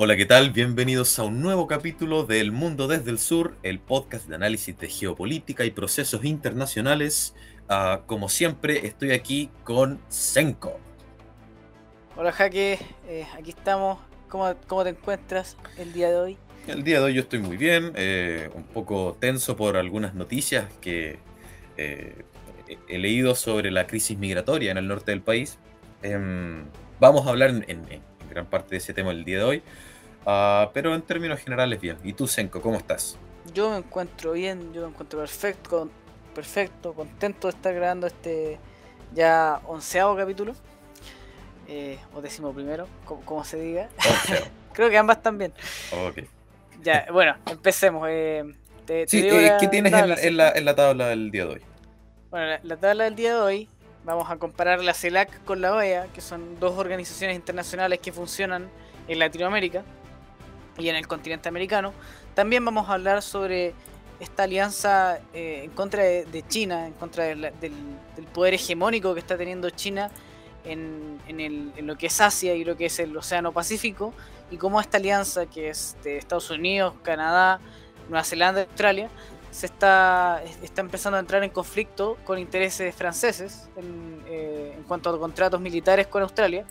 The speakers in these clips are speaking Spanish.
Hola, ¿qué tal? Bienvenidos a un nuevo capítulo del Mundo desde el Sur, el podcast de análisis de geopolítica y procesos internacionales. Ah, como siempre, estoy aquí con Senko. Hola, Jaque. Eh, aquí estamos. ¿Cómo, ¿Cómo, te encuentras el día de hoy? El día de hoy yo estoy muy bien, eh, un poco tenso por algunas noticias que eh, he leído sobre la crisis migratoria en el norte del país. Em, vamos a hablar en, en, gran parte de ese tema el día de hoy. Uh, pero en términos generales, bien. ¿Y tú, Senko, cómo estás? Yo me encuentro bien, yo me encuentro perfecto, perfecto, contento de estar grabando este ya onceavo capítulo. Eh, o décimo primero, como, se diga. Creo que ambas también. Ok. Ya, bueno, empecemos. Eh, te, sí, eh, ¿Qué tienes en la, en, la, en la, tabla del día de hoy? Bueno, la, la, tabla del día de hoy vamos a comparar la CELAC con la OEA, que son dos organizaciones internacionales que funcionan en Latinoamérica y en el continente americano. También vamos a hablar sobre esta alianza eh, en contra de, China, en contra del, poder hegemónico que está teniendo China en, lo que es Asia y lo que es el Océano Pacífico, y cómo esta alianza, que es de Estados Unidos, Canadá, Nueva Zelanda Australia, se está, está empezando a entrar en conflicto con intereses franceses en, eh, en cuanto a contratos militares con Australia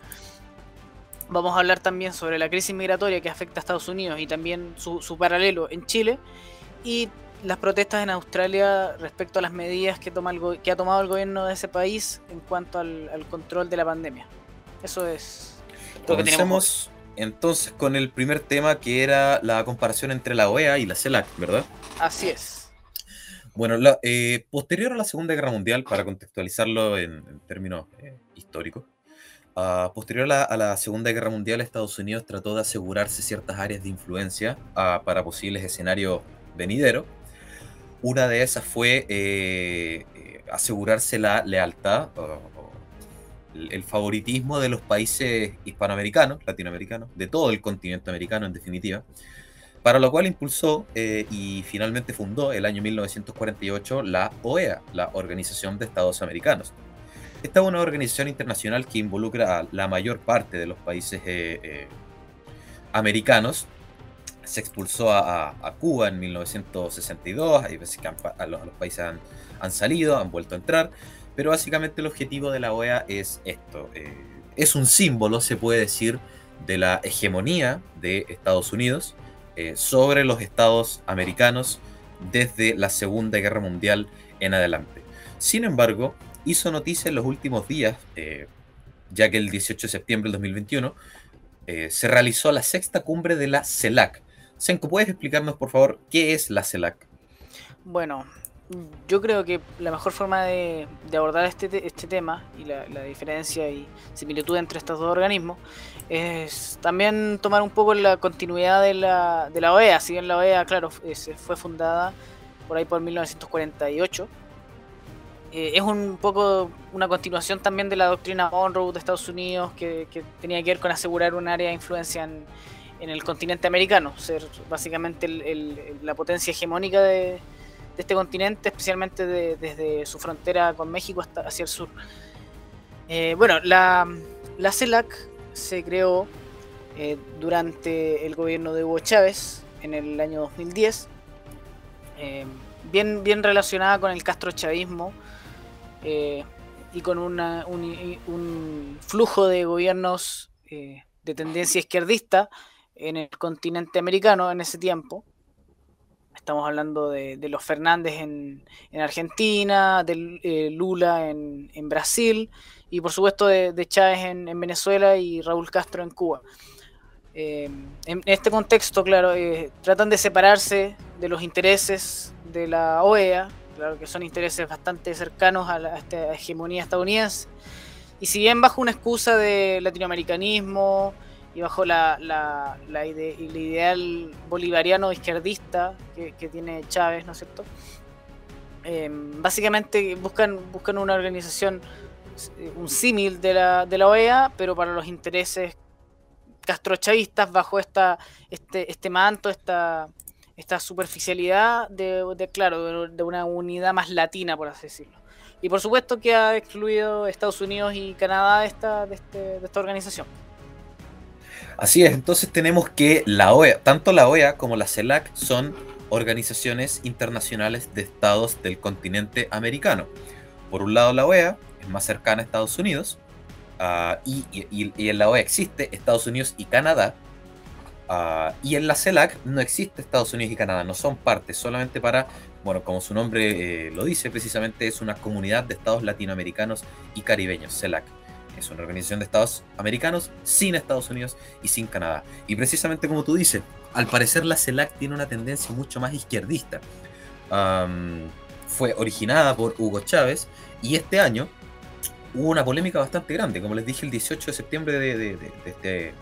Vamos a hablar también sobre la crisis migratoria que afecta a Estados Unidos y también su, paralelo en Chile y las protestas en Australia respecto a las medidas que, toma el que ha tomado el gobierno de ese país en cuanto al, control de la pandemia. Eso es lo que tenemos. entonces con el primer tema que era la comparación entre la OEA y la CELAC, ¿verdad? Así es. Bueno, eh, posterior a la Segunda Guerra Mundial, para contextualizarlo en, términos eh, históricos, Uh, posterior a la, Segunda Guerra Mundial, Estados Unidos trató de asegurarse ciertas áreas de influencia uh, para posibles escenarios venideros. Una de esas fue eh, asegurarse la lealtad, el favoritismo de los países hispanoamericanos, latinoamericanos, de todo el continente americano en definitiva, para lo cual impulsó eh, y finalmente fundó el año 1948 la OEA, la Organización de Estados Americanos esta es una organización internacional que involucra a la mayor parte de los países eh, eh, americanos. Se expulsó a, Cuba en 1962, hay veces que los, países han, salido, han vuelto a entrar, pero básicamente el objetivo de la OEA es esto. Eh, es un símbolo, se puede decir, de la hegemonía de Estados Unidos sobre los estados americanos desde la Segunda Guerra Mundial en adelante. Sin embargo, hizo noticia en los últimos días, eh, ya que el 18 de septiembre del 2021 eh, se realizó la sexta cumbre de la CELAC. Senko, ¿puedes explicarnos, por favor, qué es la CELAC? Bueno, yo creo que la mejor forma de, abordar este, este tema y la, diferencia y similitud entre estos dos organismos es también tomar un poco la continuidad de la, de la OEA. Si bien la OEA, claro, fue fundada por ahí por 1948 eh, es un poco una continuación también de la doctrina Monroe de Estados Unidos que, tenía que ver con asegurar un área de influencia en, el continente americano, ser básicamente la potencia hegemónica de, este continente, especialmente desde su frontera con México hasta hacia el sur. Eh, bueno, la, la CELAC se creó eh, durante el gobierno de Hugo Chávez en el año 2010, bien, bien relacionada con el castrochavismo eh, y con un, flujo de gobiernos eh, de tendencia izquierdista en el continente americano en ese tiempo. Estamos hablando de, los Fernández en, Argentina, de eh, Lula en, Brasil y por supuesto de, Chávez en, Venezuela y Raúl Castro en Cuba. en este contexto, claro, tratan de separarse de los intereses de la OEA, claro que son intereses bastante cercanos a, la, esta hegemonía estadounidense. Y si bien bajo una excusa de latinoamericanismo y bajo la, la, el ideal bolivariano izquierdista que, tiene Chávez, ¿no es cierto? Em, básicamente buscan, buscan una organización, un símil de la, de la OEA, pero para los intereses castrochavistas bajo esta, este, este manto, esta, esta superficialidad de, claro, de, una unidad más latina, por así decirlo. Y por supuesto que ha excluido Estados Unidos y Canadá de esta, de, este, esta organización. Así es, entonces tenemos que la OEA, tanto la OEA como la CELAC son organizaciones internacionales de estados del continente americano. Por un lado la OEA es más cercana a Estados Unidos uh, y, y, en la OEA existe Estados Unidos y Canadá uh, y en la CELAC no existe Estados Unidos y Canadá, no son partes, solamente para, bueno, como su nombre eh, lo dice, precisamente es una comunidad de estados latinoamericanos y caribeños, CELAC es una organización de Estados americanos sin Estados Unidos y sin Canadá. Y precisamente como tú dices, al parecer la CELAC tiene una tendencia mucho más izquierdista. Fue originada por Hugo Chávez y este año hubo una polémica bastante grande. Como les dije, el 18 de septiembre de, de, de, este,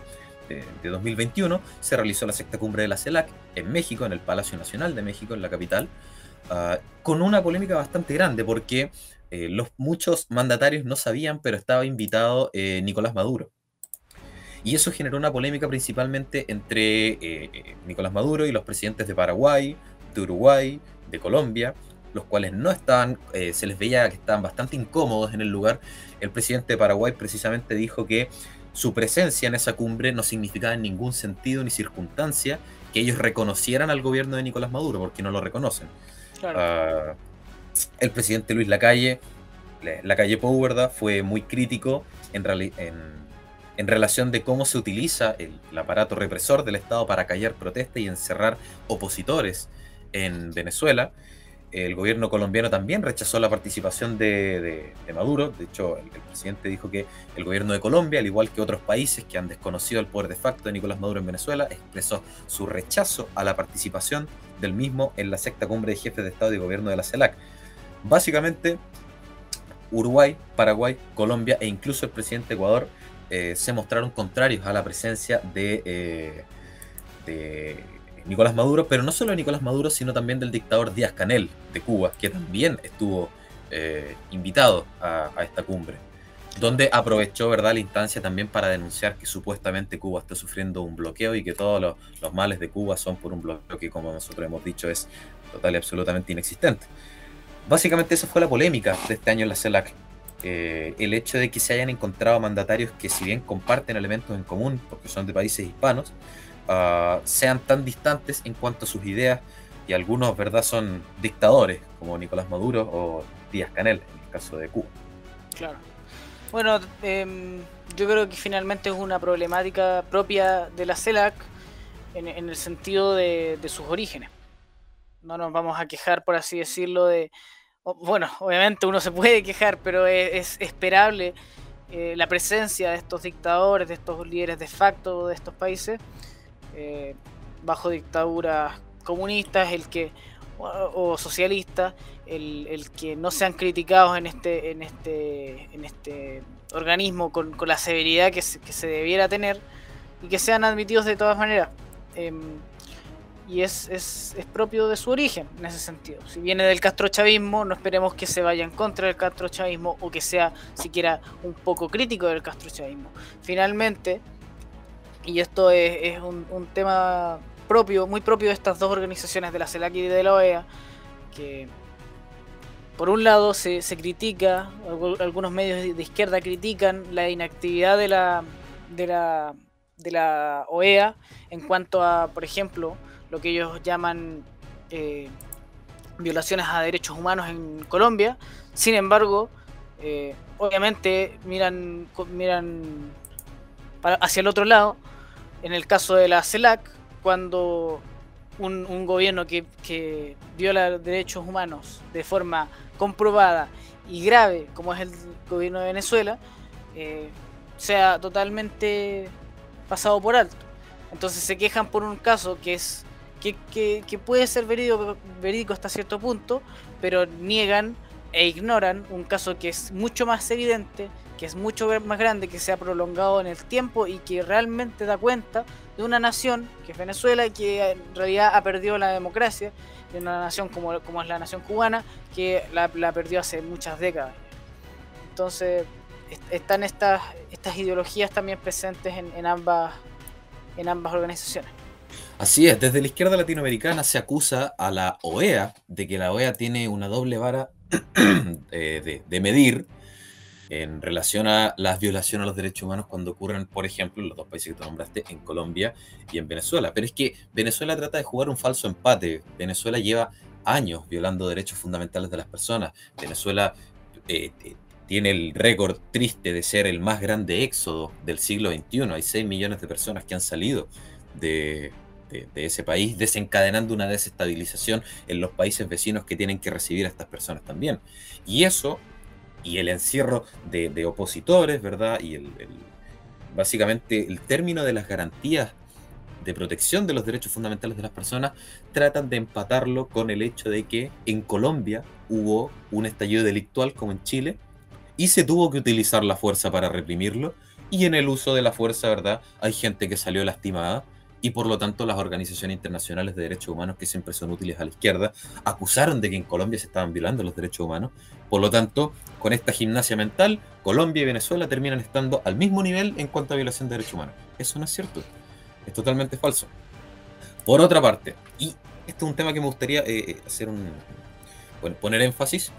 de 2021 se realizó la sexta cumbre de la CELAC en México, en el Palacio Nacional de México, en la capital, uh, con una polémica bastante grande porque eh, los, muchos mandatarios no sabían, pero estaba invitado eh, Nicolás Maduro. Y eso generó una polémica principalmente entre eh, Nicolás Maduro y los presidentes de Paraguay, de Uruguay, de Colombia, los cuales no estaban, se les veía que estaban bastante incómodos en el lugar. El presidente de Paraguay precisamente dijo que su presencia en esa cumbre no significaba en ningún sentido ni circunstancia que ellos reconocieran al gobierno de Nicolás Maduro, porque no lo reconocen. Claro. Ah, el presidente Luis Lacalle, Lacalle Pou, ¿verdad? Fue muy crítico en, relación de cómo se utiliza el, aparato represor del Estado para callar protestas y encerrar opositores en Venezuela. El gobierno colombiano también rechazó la participación de Maduro. De hecho, el, el, presidente dijo que el gobierno de Colombia, al igual que otros países que han desconocido el poder de facto de Nicolás Maduro en Venezuela, expresó su rechazo a la participación del mismo en la sexta cumbre de jefes de Estado y Gobierno de la CELAC. Básicamente, Uruguay, Paraguay, Colombia e incluso el presidente de Ecuador eh, se mostraron contrarios a la presencia de, eh, de, Nicolás Maduro, pero no solo de Nicolás Maduro, sino también del dictador Díaz Canel de Cuba, que también estuvo eh, invitado a, esta cumbre, donde aprovechó ¿verdad? la instancia también para denunciar que supuestamente Cuba está sufriendo un bloqueo y que todos los males de Cuba son por un bloqueo que, como nosotros hemos dicho, es total y absolutamente inexistente. Básicamente esa fue la polémica de este año en la CELAC. Eh, el hecho de que se hayan encontrado mandatarios que si bien comparten elementos en común, porque son de países hispanos, uh, sean tan distantes en cuanto a sus ideas y algunos, ¿verdad?, son dictadores, como Nicolás Maduro o Díaz Canel, en el caso de Cuba. Claro. Bueno, eh, yo creo que finalmente es una problemática propia de la CELAC en, en el sentido de, de sus orígenes. No nos vamos a quejar, por así decirlo, de, bueno, obviamente uno se puede quejar, pero es, es esperable eh, la presencia de estos dictadores, de estos líderes de facto de estos países, eh, bajo dictaduras comunistas, el que o, socialistas, el, el, que no sean criticados en este, en este, en este organismo con, con la severidad que se, que se, debiera tener y que sean admitidos de todas maneras. Eh, y es, es, es, propio de su origen en ese sentido. Si viene del castrochavismo, no esperemos que se vaya en contra del castrochavismo o que sea siquiera un poco crítico del castrochavismo. Finalmente, y esto es, es un, un, tema propio, muy propio de estas dos organizaciones, de la CELAC y de la OEA, que por un lado se, se critica, algunos medios de izquierda critican la inactividad de la, de la, de la OEA en cuanto a, por ejemplo, lo que ellos llaman eh, violaciones a derechos humanos en Colombia. Sin embargo, eh, obviamente miran, miran hacia el otro lado. En el caso de la CELAC, cuando un, un gobierno que, que, viola derechos humanos de forma comprobada y grave, como es el gobierno de Venezuela, eh, sea totalmente pasado por alto. Entonces se quejan por un caso que es que, que, que puede ser verídico, verídico, hasta cierto punto, pero niegan e ignoran un caso que es mucho más evidente, que es mucho más grande, que se ha prolongado en el tiempo y que realmente da cuenta de una nación, que es Venezuela, que en realidad ha perdido la democracia, de una nación como, como es la nación cubana, que la, la perdió hace muchas décadas. Entonces, están estas, estas ideologías también presentes en, en, ambas, en ambas organizaciones. Así es, desde la izquierda latinoamericana se acusa a la OEA de que la OEA tiene una doble vara de, de, medir en relación a las violaciones a los derechos humanos cuando ocurren, por ejemplo, en los dos países que tú nombraste, en Colombia y en Venezuela. Pero es que Venezuela trata de jugar un falso empate. Venezuela lleva años violando derechos fundamentales de las personas. Venezuela eh, tiene el récord triste de ser el más grande éxodo del siglo XXI. Hay 6 millones de personas que han salido de, ese país, desencadenando una desestabilización en los países vecinos que tienen que recibir a estas personas también. Y eso, y el encierro de, opositores, ¿verdad? Y el, básicamente el término de las garantías de protección de los derechos fundamentales de las personas, tratan de empatarlo con el hecho de que en Colombia hubo un estallido delictual como en Chile y se tuvo que utilizar la fuerza para reprimirlo y en el uso de la fuerza, ¿verdad? Hay gente que salió lastimada y por lo tanto las organizaciones internacionales de derechos humanos que siempre son útiles a la izquierda acusaron de que en Colombia se estaban violando los derechos humanos. Por lo tanto, con esta gimnasia mental, Colombia y Venezuela terminan estando al mismo nivel en cuanto a violación de derechos humanos. Eso no es cierto. Es totalmente falso. Por otra parte, y este es un tema que me gustaría eh, eh, hacer un, poner énfasis,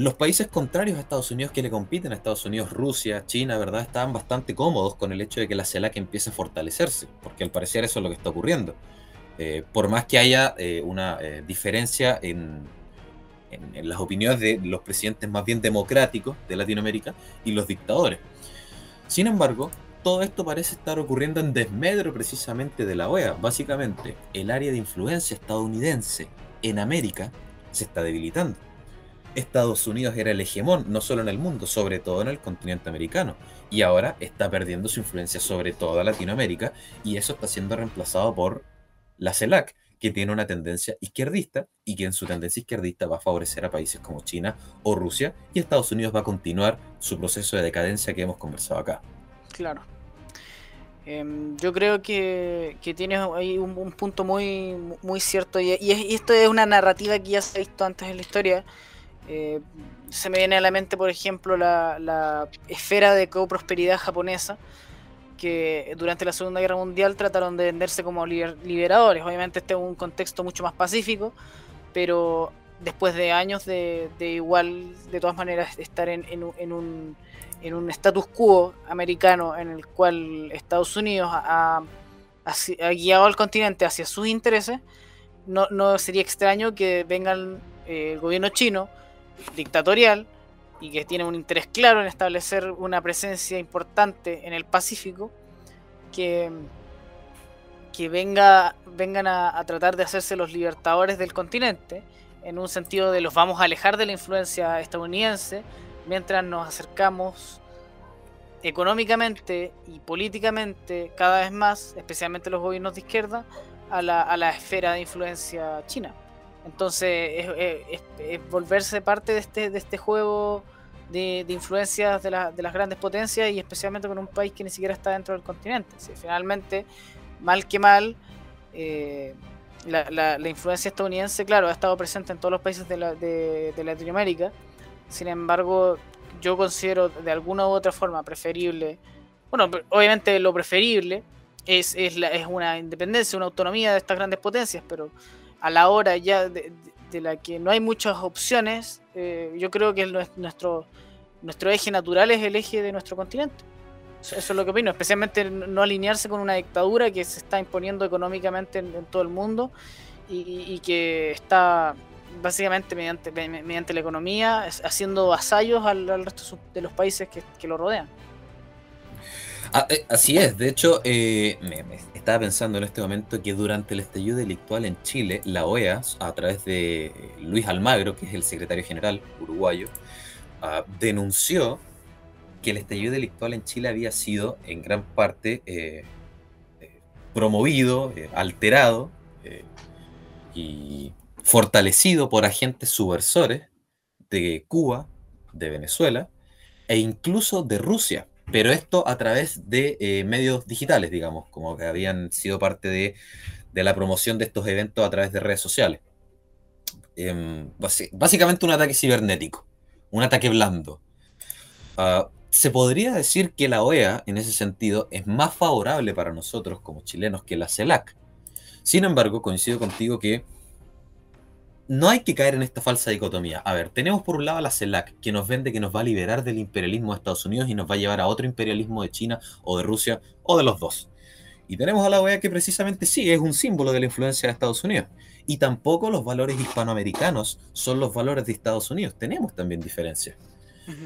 los países contrarios a Estados Unidos que le compiten a Estados Unidos, Rusia, China, ¿verdad? Estaban bastante cómodos con el hecho de que la CELAC empiece a fortalecerse, porque al parecer eso es lo que está ocurriendo. Eh, por más que haya eh, una eh, diferencia en, en, las opiniones de los presidentes más bien democráticos de Latinoamérica y los dictadores. Sin embargo, todo esto parece estar ocurriendo en desmedro precisamente de la OEA. Básicamente, el área de influencia estadounidense en América se está debilitando Estados Unidos era el hegemón, no solo en el mundo, sobre todo en el continente americano. Y ahora está perdiendo su influencia sobre toda Latinoamérica y eso está siendo reemplazado por la CELAC, que tiene una tendencia izquierdista y que en su tendencia izquierdista va a favorecer a países como China o Rusia y Estados Unidos va a continuar su proceso de decadencia que hemos conversado acá. Claro. Em, yo creo que, tienes ahí un, punto muy, muy cierto y, esto es una narrativa que ya se ha visto antes en la historia eh, se me viene a la mente, por ejemplo, la, esfera de coprosperidad japonesa, que durante la Segunda Guerra Mundial trataron de venderse como liberadores. Obviamente este es un contexto mucho más pacífico, pero después de años de, igual, de todas maneras, estar en, un, en un status quo americano en el cual Estados Unidos ha, guiado al continente hacia sus intereses, no, no sería extraño que vengan eh, el gobierno chino dictatorial y que tiene un interés claro en establecer una presencia importante en el Pacífico, que, que venga, vengan a, tratar de hacerse los libertadores del continente, en un sentido de los vamos a alejar de la influencia estadounidense, mientras nos acercamos económicamente y políticamente cada vez más, especialmente los gobiernos de izquierda, a la, a la esfera de influencia china. Entonces, es, volverse parte de este, de este juego de, influencias de, las grandes potencias y especialmente con un país que ni siquiera está dentro del continente. finalmente, mal que mal, eh, la, influencia estadounidense, claro, ha estado presente en todos los países de, Latinoamérica. Sin embargo, yo considero de alguna u otra forma preferible, bueno, obviamente lo preferible es, es, es una independencia, una autonomía de estas grandes potencias, pero a la hora ya de, la que no hay muchas opciones, eh, yo creo que nuestro, eje natural es el eje de nuestro continente. Eso, es lo que opino, especialmente no alinearse con una dictadura que se está imponiendo económicamente en, todo el mundo y, que está básicamente mediante, mediante la economía haciendo vasallos al, resto de los países que lo rodean. Ah, eh, así es, de hecho, eh, me, estaba pensando en este momento que durante el estallido delictual en Chile, la OEA, a través de eh, Luis Almagro, que es el secretario general uruguayo, ah, denunció que el estallido delictual en Chile había sido en gran parte promovido, alterado y fortalecido por agentes subversores de Cuba, de Venezuela e incluso de Rusia pero esto a través de eh, medios digitales, digamos, como que habían sido parte de, la promoción de estos eventos a través de redes sociales. Em, básicamente un ataque cibernético, un ataque blando. Ah, se podría decir que la OEA, en ese sentido, es más favorable para nosotros como chilenos que la CELAC. Sin embargo, coincido contigo que no hay que caer en esta falsa dicotomía. A ver, tenemos por un lado a la CELAC, que nos vende que nos va a liberar del imperialismo de Estados Unidos y nos va a llevar a otro imperialismo de China o de Rusia o de los dos. Y tenemos a la OEA que precisamente sí es un símbolo de la influencia de Estados Unidos. Y tampoco los valores hispanoamericanos son los valores de Estados Unidos. Tenemos también diferencias.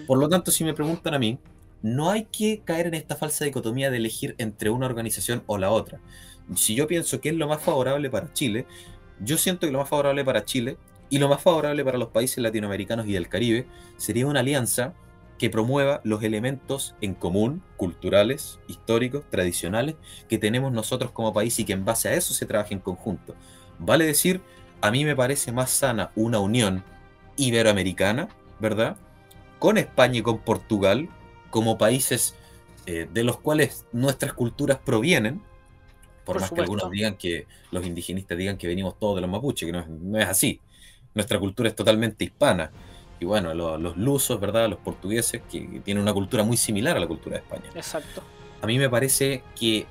Por lo tanto, si me preguntan a mí, no hay que caer en esta falsa dicotomía de elegir entre una organización o la otra. Si yo pienso que es lo más favorable para Chile, yo siento que lo más favorable para Chile y lo más favorable para los países latinoamericanos y del Caribe sería una alianza que promueva los elementos en común, culturales, históricos, tradicionales, que tenemos nosotros como país y que en base a eso se trabaje en conjunto. Vale decir, a mí me parece más sana una unión iberoamericana, ¿verdad? Con España y con Portugal como países eh, de los cuales nuestras culturas provienen, por, más que algunos digan que los indigenistas digan que venimos todos de los mapuches, que no es, así. Nuestra cultura es totalmente hispana. Y bueno, los lusos, ¿verdad? Los portugueses, que tienen una cultura muy similar a la cultura de España. Exacto. A mí me parece que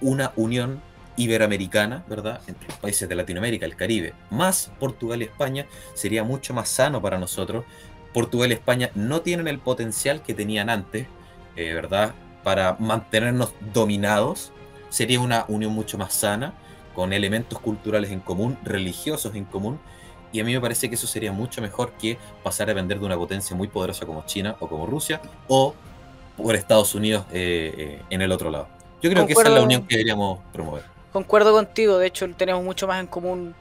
una unión iberoamericana, ¿verdad? Entre los países de Latinoamérica, el Caribe, más Portugal y España, sería mucho más sano para nosotros. Portugal y España no tienen el potencial que tenían antes, eh, ¿verdad? Para mantenernos dominados sería una unión mucho más sana, con elementos culturales en común, religiosos en común, y a mí me parece que eso sería mucho mejor que pasar a depender de una potencia muy poderosa como China o como Rusia, o por Estados Unidos eh, eh, en el otro lado. Yo creo que esa es la unión que deberíamos promover. Concuerdo contigo, de hecho tenemos mucho más en común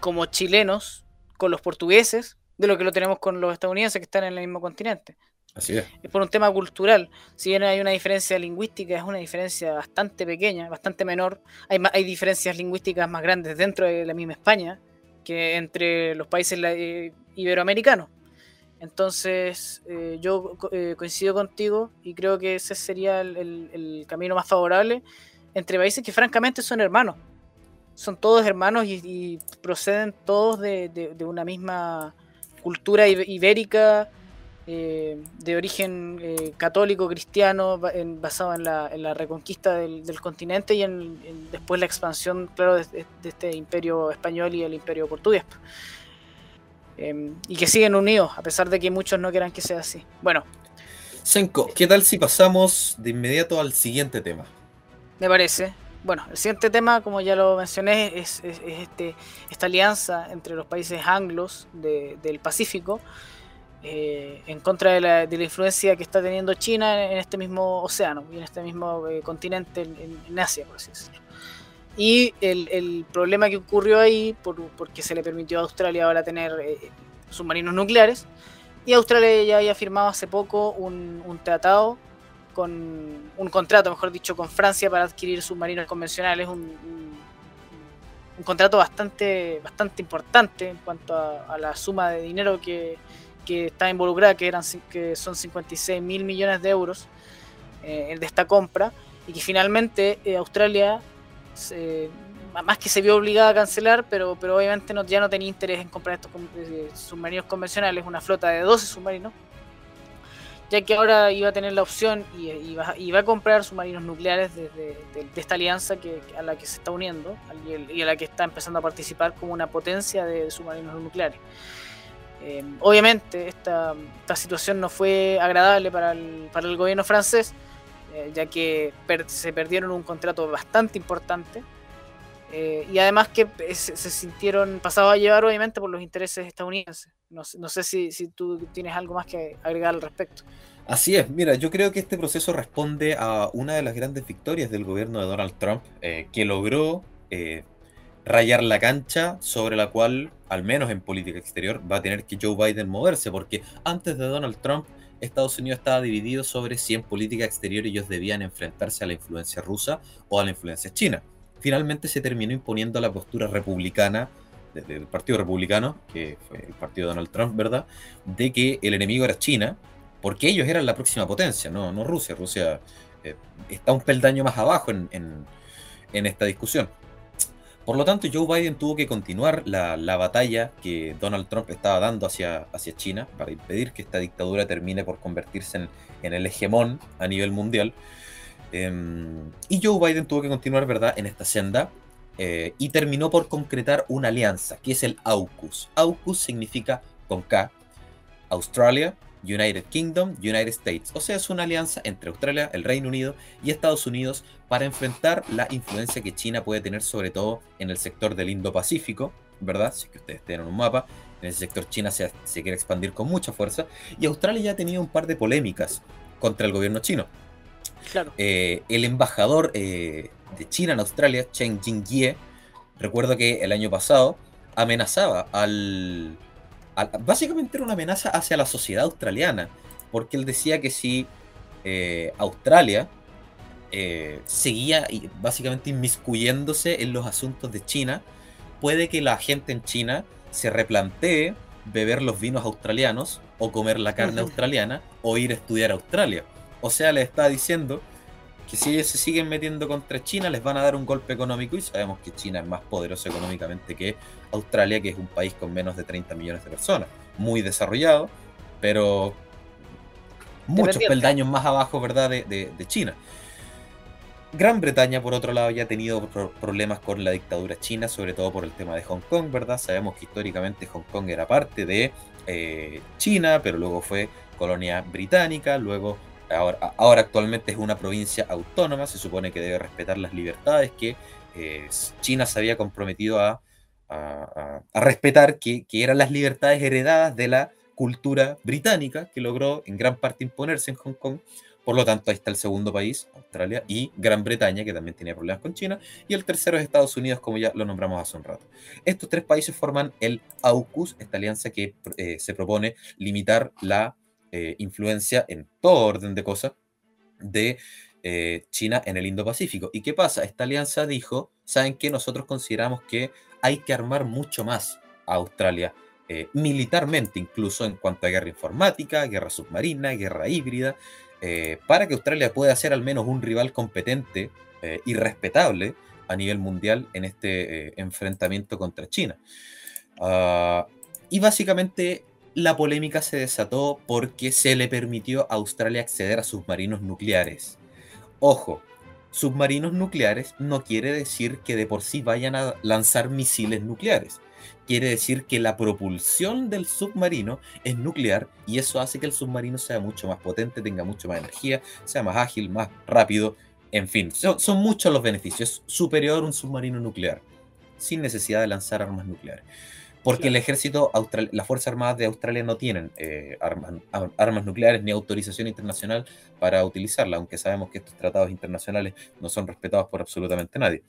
como chilenos con los portugueses de lo que lo tenemos con los estadounidenses que están en el mismo continente. Es. Por un tema cultural. Si bien hay una diferencia lingüística, es una diferencia bastante pequeña, bastante menor. Hay, hay diferencias lingüísticas más grandes dentro de la misma España que entre los países eh, iberoamericanos. Entonces, eh, yo eh, coincido contigo y creo que ese sería el, camino más favorable entre países que francamente son hermanos. Son todos hermanos y, proceden todos de, de, una misma cultura ibérica eh, de origen eh, católico, cristiano, basado en la, reconquista del, continente y en, después la expansión, claro, de, este imperio español y el imperio portugués. Em, y que siguen unidos, a pesar de que muchos no quieran que sea así. Bueno. Senko, ¿qué tal si pasamos de inmediato al siguiente tema? Me parece. Bueno, el siguiente tema, como ya lo mencioné, es, este, esta alianza entre los países anglos del Pacífico eh, en contra de la, influencia que está teniendo China en, este mismo océano y en este mismo eh, continente, en, Asia, por así decirlo. Y el, problema que ocurrió ahí, porque se le permitió a Australia ahora tener eh, submarinos nucleares, y Australia ya había firmado hace poco un, tratado, con un contrato, mejor dicho, con Francia para adquirir submarinos convencionales, un, contrato bastante, bastante importante en cuanto a la suma de dinero que, que está involucrada, que, eran, que son 56 mil millones de euros eh, de esta compra, y que finalmente eh, Australia, más que se vio obligada a cancelar, pero, pero obviamente no, ya no tenía interés en comprar estos eh, submarinos convencionales, una flota de 12 submarinos, ya que ahora iba a tener la opción y, y, a comprar submarinos nucleares de, de, esta alianza que, a la que se está uniendo y a la que está empezando a participar como una potencia de submarinos nucleares. Em, obviamente esta, situación no fue agradable para el, gobierno francés, eh, ya que se perdieron un contrato bastante importante eh, y además que se, sintieron pasados a llevar obviamente por los intereses estadounidenses. No, sé si, tú tienes algo más que agregar al respecto. Así es, mira, yo creo que este proceso responde a una de las grandes victorias del gobierno de Donald Trump, eh, que logró rayar la cancha sobre la cual, al menos en política exterior, va a tener que Joe Biden moverse, porque antes de Donald Trump, Estados Unidos estaba dividido sobre si en política exterior ellos debían enfrentarse a la influencia rusa o a la influencia china. Finalmente se terminó imponiendo la postura republicana del Partido Republicano, que fue el partido de Donald Trump, ¿verdad?, de que el enemigo era China, porque ellos eran la próxima potencia, no, no Rusia. Rusia eh, está un peldaño más abajo en, en esta discusión. Por lo tanto, Joe Biden tuvo que continuar la, batalla que Donald Trump estaba dando hacia, hacia China para impedir que esta dictadura termine por convertirse en, el hegemón a nivel mundial. Em, y Joe Biden tuvo que continuar, ¿verdad?, en esta senda. eh, y terminó por concretar una alianza, que es el AUKUS. AUKUS significa con K, Australia, United Kingdom, United States. O sea, es una alianza entre Australia, el Reino Unido y Estados Unidos para enfrentar la influencia que China puede tener sobre todo en el sector del Indo-Pacífico, ¿verdad? Si que ustedes tienen un mapa, en ese sector China se, quiere expandir con mucha fuerza y Australia ya ha tenido un par de polémicas contra el gobierno chino. Claro. Eh, el embajador eh, de China en Australia, Chen Jingjie, recuerdo que el año pasado amenazaba al, Básicamente era una amenaza hacia la sociedad australiana, porque él decía que si eh, Australia seguía básicamente inmiscuyéndose en los asuntos de China, puede que la gente en China se replantee beber los vinos australianos o comer la carne australiana o ir a estudiar a Australia. O sea, le está diciendo que si ellos se siguen metiendo contra China les van a dar un golpe económico y sabemos que China es más poderoso económicamente que Australia, que es un país con menos de 30 millones de personas, muy desarrollado, pero muchos peldaños más abajo, ¿verdad?, de, de China. Gran Bretaña, por otro lado, ya ha tenido problemas con la dictadura china, sobre todo por el tema de Hong Kong, ¿verdad? Sabemos que históricamente Hong Kong era parte de eh, China, pero luego fue colonia británica, luego, ahora, ahora, actualmente es una provincia autónoma, se supone que debe respetar las libertades que eh, China se había comprometido a, respetar, que, que eran las libertades heredadas de la cultura británica, que logró en gran parte imponerse en Hong Kong por lo tanto, ahí está el segundo país, Australia, y Gran Bretaña, que también tiene problemas con China, y el tercero es Estados Unidos, como ya lo nombramos hace un rato. Estos tres países forman el AUKUS, esta alianza que eh, se propone limitar la eh, influencia en todo orden de cosas de eh, China en el Indo-Pacífico. ¿Y qué pasa? Esta alianza dijo, ¿saben qué? Nosotros consideramos que hay que armar mucho más a Australia, militarmente incluso en cuanto a guerra informática, guerra submarina, guerra híbrida, eh, para que Australia pueda ser al menos un rival competente eh, y respetable a nivel mundial en este eh, enfrentamiento contra China. Ah, y básicamente la polémica se desató porque se le permitió a Australia acceder a submarinos nucleares. Ojo, submarinos nucleares no quiere decir que de por sí vayan a lanzar misiles nucleares quiere decir que la propulsión del submarino es nuclear y eso hace que el submarino sea mucho más potente, tenga mucho más energía, sea más ágil, más rápido, en fin, son, muchos los beneficios. Superior a un submarino nuclear, sin necesidad de lanzar armas nucleares. Porque el ejército, austral las Fuerzas Armadas de Australia no tienen eh, armas, armas nucleares ni autorización internacional para utilizarla, aunque sabemos que estos tratados internacionales no son respetados por absolutamente nadie.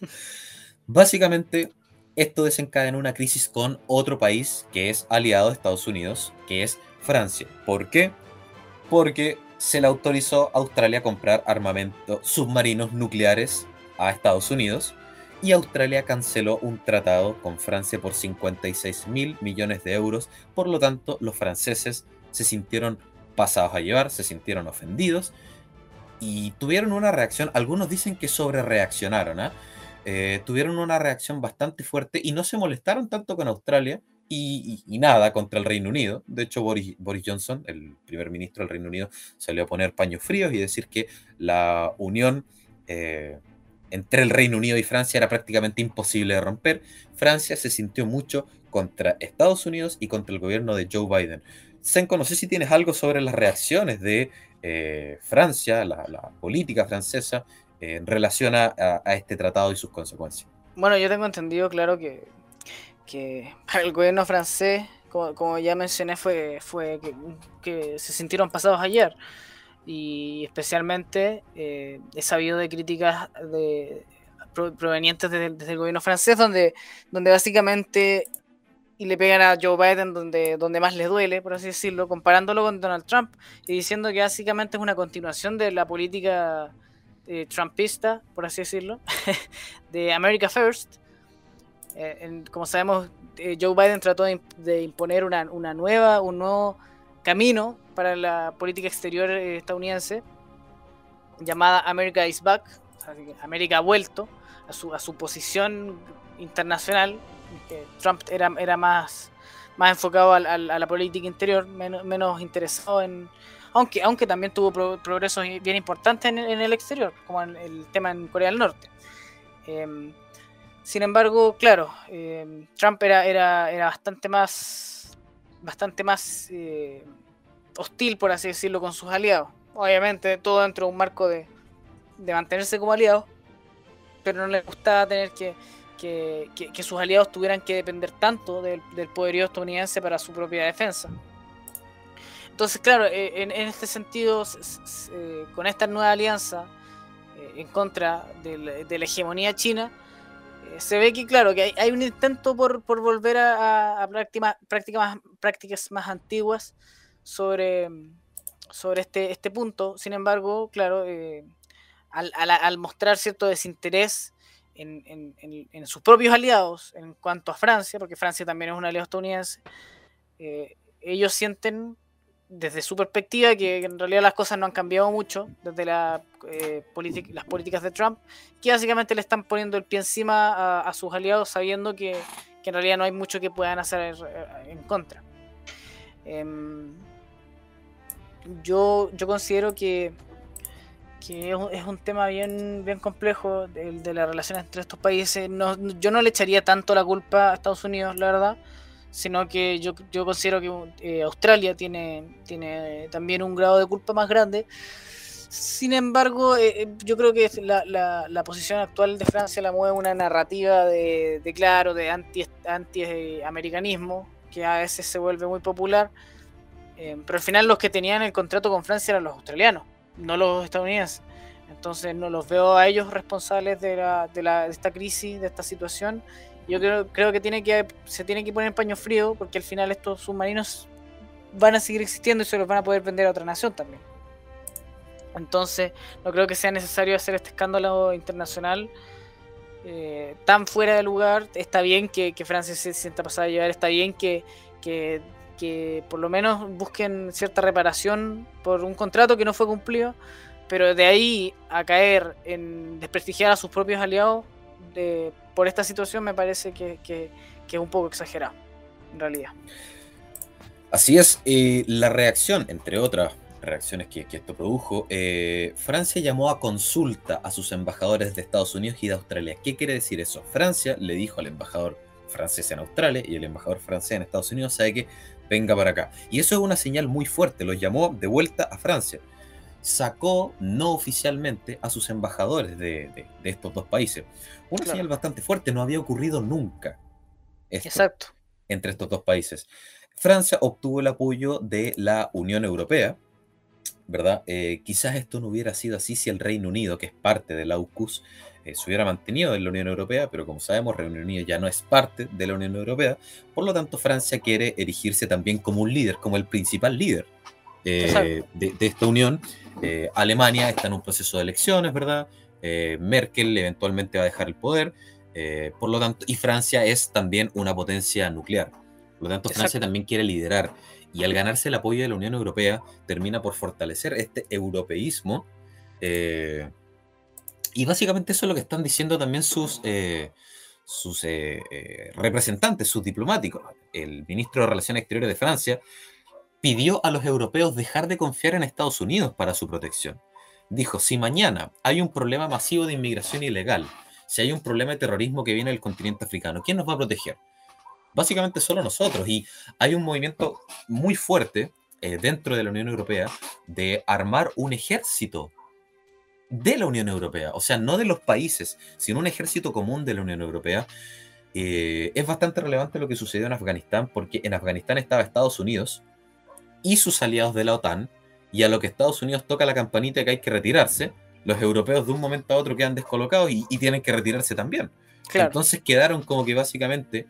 Básicamente, esto desencadena una crisis con otro país que es aliado de Estados Unidos, que es Francia. ¿Por qué? Porque se le autorizó a Australia a comprar armamento, submarinos nucleares a Estados Unidos y Australia canceló un tratado con Francia por 56 mil millones de euros. Por lo tanto, los franceses se sintieron pasados a llevar, se sintieron ofendidos y tuvieron una reacción. Algunos dicen que sobre reaccionaron, ¿ah? Eh, tuvieron una reacción bastante fuerte y no se molestaron tanto con Australia y, nada contra el Reino Unido. De hecho, Boris, Johnson, el primer ministro del Reino Unido, salió a poner paños fríos y decir que la unión eh, entre el Reino Unido y Francia era prácticamente imposible de romper. Francia se sintió mucho contra Estados Unidos y contra el gobierno de Joe Biden. Senko, no sé si tienes algo sobre las reacciones de eh, Francia, la política francesa, en relación a, este tratado y sus consecuencias. Bueno, yo tengo entendido, claro, que, que para el gobierno francés, como, ya mencioné, fue, fue que, se sintieron pasados ayer. Y especialmente eh, he sabido de críticas de, provenientes desde, el gobierno francés, donde, donde básicamente y le pegan a Joe Biden donde, donde más les duele, por así decirlo, comparándolo con Donald Trump y diciendo que básicamente es una continuación de la política eh, trumpista, por así decirlo, de America First. Eh, como sabemos, eh, Joe Biden trató de, imponer una, nueva, un nuevo camino para la política exterior estadounidense, llamada America is Back, América ha vuelto a su, a su posición internacional. Trump era, era más, más enfocado a, la política interior, menos interesado en, aunque, aunque también tuvo progresos bien importantes en, el exterior, como en el tema en Corea del Norte. Em, Sin embargo, claro, eh, Trump era, era, era, bastante más, bastante más eh, hostil, por así decirlo, con sus aliados. Obviamente, todo dentro de un marco de, de mantenerse como aliado, pero no le gustaba tener que, que, que, sus aliados tuvieran que depender tanto del, poderío estadounidense para su propia defensa. Entonces, claro, eh, en, en este sentido, con esta nueva alianza en contra de de la hegemonía china, se ve que, claro, que hay, un intento por, volver a, prácticas, prácticas, más, antiguas sobre, sobre este, este punto. Sin embargo, claro, eh, al, mostrar cierto desinterés en, sus propios aliados en cuanto a Francia, porque Francia también es un aliado estadounidense, eh, ellos sienten desde su perspectiva, que en realidad las cosas no han cambiado mucho desde la, eh, las políticas de Trump, que básicamente le están poniendo el pie encima a, sus aliados sabiendo que, en realidad no hay mucho que puedan hacer eh, en contra. Em, yo, yo considero que, que es, un, tema bien, bien complejo el de las relaciones entre estos países. No, yo no le echaría tanto la culpa a Estados Unidos, la verdad sino que yo, yo considero que eh, Australia tiene, tiene también un grado de culpa más grande. Sin embargo, eh, eh, yo creo que la, la, posición actual de Francia la mueve una narrativa de, de claro, de anti-americanismo, anti que a veces se vuelve muy popular. pero al final los que tenían el contrato con Francia eran los australianos, no los estadounidenses. Entonces no los veo a ellos responsables de, la, de, la, de esta crisis, de esta situación, yo creo, creo que, tiene que se tiene que poner en paño frío porque al final estos submarinos van a seguir existiendo y se los van a poder vender a otra nación también. Entonces, no creo que sea necesario hacer este escándalo internacional eh, tan fuera de lugar. Está bien que, Francia se sienta pasada a llevar, está bien que, que, que, por lo menos busquen cierta reparación por un contrato que no fue cumplido, pero de ahí a caer en desprestigiar a sus propios aliados, por esta situación me parece que, es un poco exagerado, en realidad. Así es, la reacción, entre otras reacciones que, esto produjo, eh, Francia llamó a consulta a sus embajadores de Estados Unidos y de Australia. ¿Qué quiere decir eso? Francia le dijo al embajador francés en Australia y el embajador francés en Estados Unidos sabe que venga para acá. Y eso es una señal muy fuerte, los llamó de vuelta a Francia sacó no oficialmente a sus embajadores de, estos dos países. Una señal bastante fuerte, no había ocurrido nunca. Exacto. Entre estos dos países. Francia obtuvo el apoyo de la Unión Europea, ¿verdad? Eh, quizás esto no hubiera sido así si el Reino Unido, que es parte de la AUKUS, eh, se hubiera mantenido en la Unión Europea, pero como sabemos, Reino Unido ya no es parte de la Unión Europea, por lo tanto Francia quiere erigirse también como un líder, como el principal líder eh, de, esta unión. Eh, Alemania está en un proceso de elecciones, ¿verdad? Eh, Merkel eventualmente va a dejar el poder, por lo tanto, y Francia es también una potencia nuclear. Por lo tanto, Francia también quiere liderar. Y al ganarse el apoyo de la Unión Europea, termina por fortalecer este europeísmo. y básicamente eso es lo que están diciendo también sus, sus representantes, sus diplomáticos. El ministro de Relaciones Exteriores de Francia pidió a los europeos dejar de confiar en Estados Unidos para su protección. Dijo, si mañana hay un problema masivo de inmigración ilegal, si hay un problema de terrorismo que viene del continente africano, ¿quién nos va a proteger? Básicamente solo nosotros. Y hay un movimiento muy fuerte eh, dentro de la Unión Europea de armar un ejército de la Unión Europea, o sea, no de los países, sino un ejército común de la Unión Europea. Eh, es bastante relevante lo que sucedió en Afganistán, porque en Afganistán estaba Estados Unidos, y sus aliados de la OTAN, y a lo que Estados Unidos toca la campanita que hay que retirarse, los europeos de un momento a otro quedan descolocados y, tienen que retirarse también. Entonces quedaron como que básicamente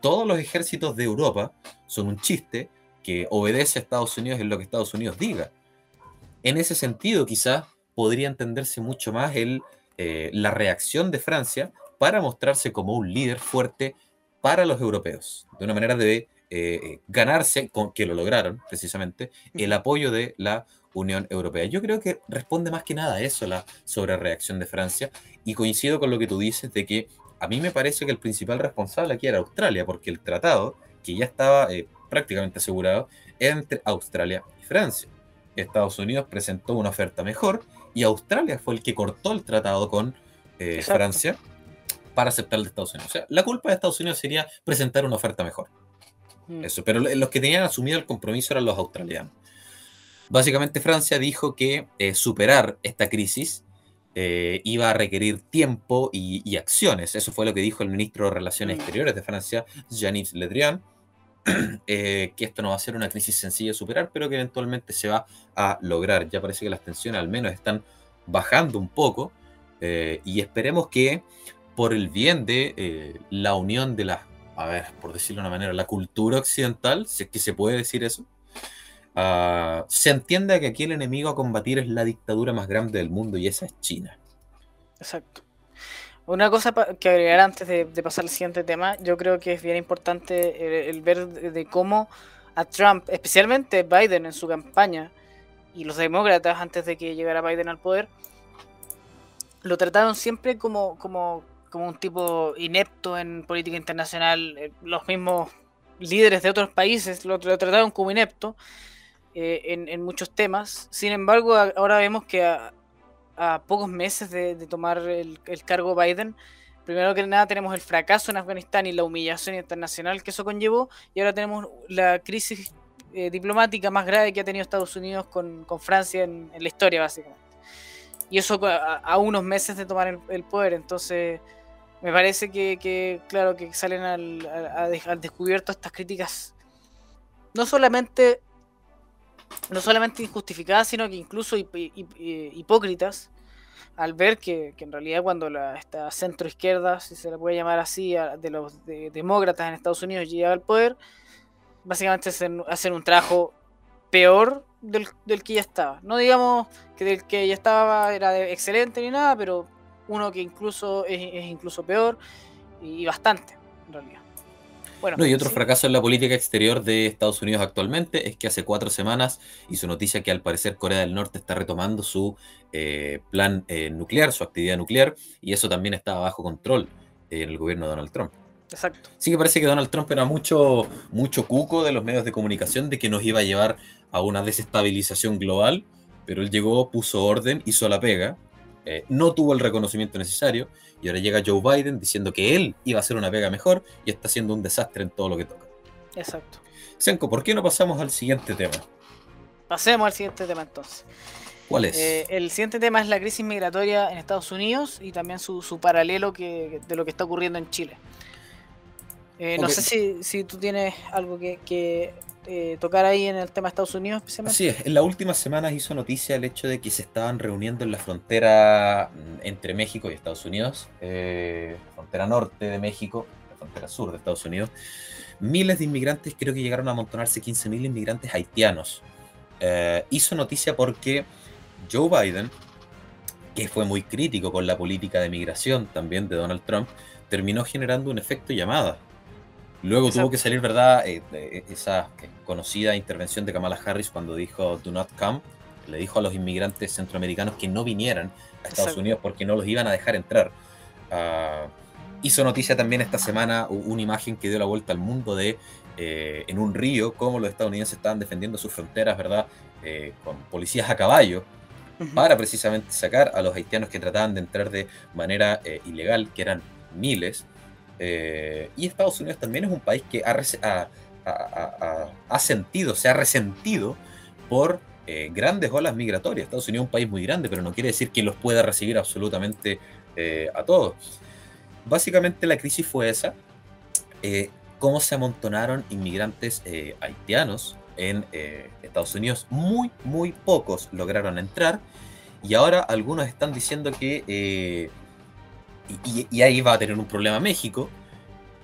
todos los ejércitos de Europa son un chiste que obedece a Estados Unidos en lo que Estados Unidos diga. En ese sentido, quizás podría entenderse mucho más el, eh, la reacción de Francia para mostrarse como un líder fuerte para los europeos, de una manera de eh, eh, ganarse, con, que lo lograron precisamente, el apoyo de la Unión Europea. Yo creo que responde más que nada a eso la sobrereacción de Francia y coincido con lo que tú dices de que a mí me parece que el principal responsable aquí era Australia, porque el tratado, que ya estaba eh, prácticamente asegurado, entre Australia y Francia. Estados Unidos presentó una oferta mejor y Australia fue el que cortó el tratado con Francia para aceptar de Estados Unidos. O sea, la culpa de Estados Unidos sería presentar una oferta mejor. Mm. Eso, pero los que tenían asumido el compromiso eran los australianos. Básicamente Francia dijo que eh, superar esta crisis eh, iba a requerir tiempo y, acciones. Eso fue lo que dijo el ministro de Relaciones mm. Exteriores de Francia, Jean-Yves Le Drian, eh, que esto no va a ser una crisis sencilla de superar, pero que eventualmente se va a lograr. Ya parece que las tensiones al menos están bajando un poco y esperemos que por el bien de la unión de las, a ver, por decirlo de una manera, la cultura occidental, si es que se puede decir eso, Ah, se entiende que aquí el enemigo a combatir es la dictadura más grande del mundo y esa es China. Exacto. Una cosa que agregar antes de, pasar al siguiente tema, yo creo que es bien importante el, ver de, cómo a Trump, especialmente Biden en su campaña y los demócratas antes de que llegara Biden al poder, lo trataron siempre como, como, como un tipo inepto en política internacional. Eh, los mismos líderes de otros países lo, trataron como inepto eh, en, muchos temas. Sin embargo, ahora vemos que a, pocos meses de, tomar el, cargo Biden, primero que nada tenemos el fracaso en Afganistán y la humillación internacional que eso conllevó, y ahora tenemos la crisis eh, diplomática más grave que ha tenido Estados Unidos con, Francia en, la historia, básicamente. Y eso a, unos meses de tomar el, poder, entonces me parece que, claro, que salen al, descubierto estas críticas, no solamente no solamente injustificadas, sino que incluso hipócritas, al ver que, en realidad cuando la, esta centro izquierda, si se le puede llamar así, de los demócratas en Estados Unidos llega al poder, básicamente hacen, un trabajo peor del, que ya estaba. No digamos que del que ya estaba era excelente ni nada, pero uno que incluso es, es incluso peor y bastante, en realidad y otro fracaso en la política exterior de Estados Unidos actualmente es que hace cuatro semanas hizo noticia que al parecer Corea del Norte está retomando su eh, plan eh, nuclear, su actividad nuclear, y eso también estaba bajo control en el gobierno de Donald Trump. Exacto. Sí que parece que Donald Trump era mucho, mucho cuco de los medios de comunicación de que nos iba a llevar a una desestabilización global, pero él llegó, puso orden, hizo la pega, eh, no tuvo el reconocimiento necesario y ahora llega Joe Biden diciendo que él iba a hacer una pega mejor y está haciendo un desastre en todo lo que toca. Exacto. Senko, ¿por qué no pasamos al siguiente tema? Pasemos al siguiente tema entonces. ¿Cuál es? Eh, el siguiente tema es la crisis migratoria en Estados Unidos y también su, paralelo que, de lo que está ocurriendo en Chile. Eh, no sé si, si, tú tienes algo que, que eh, tocar ahí en el tema de Estados Unidos especialmente. Así es, en las últimas semanas hizo noticia el hecho de que se estaban reuniendo en la frontera mm, entre México y Estados Unidos, eh, frontera norte de México, la frontera sur de Estados Unidos, miles de inmigrantes, creo que llegaron a amontonarse 15.000 inmigrantes haitianos. Eh, hizo noticia porque Joe Biden, que fue muy crítico con la política de migración también de Donald Trump, terminó generando un efecto llamada Luego tuvo que salir, ¿verdad? Eh, esa conocida intervención de Kamala Harris cuando dijo Do not come. Le dijo a los inmigrantes centroamericanos que no vinieran a Estados Unidos porque no los iban a dejar entrar. Ah, hizo noticia también esta semana una imagen que dio la vuelta al mundo de eh, en un río cómo los estadounidenses estaban defendiendo sus fronteras, ¿verdad? Eh, con policías a caballo para precisamente sacar a los haitianos que trataban de entrar de manera ilegal, que eran miles. Eh, y Estados Unidos también es un país que ha, ha, sentido, se ha resentido por eh, grandes olas migratorias. Estados Unidos es un país muy grande, pero no quiere decir que los pueda recibir absolutamente eh, a todos. Básicamente la crisis fue esa, cómo se amontonaron inmigrantes haitianos en Estados Unidos. Muy, muy pocos lograron entrar y ahora algunos están diciendo que y, ahí va a tener un problema México,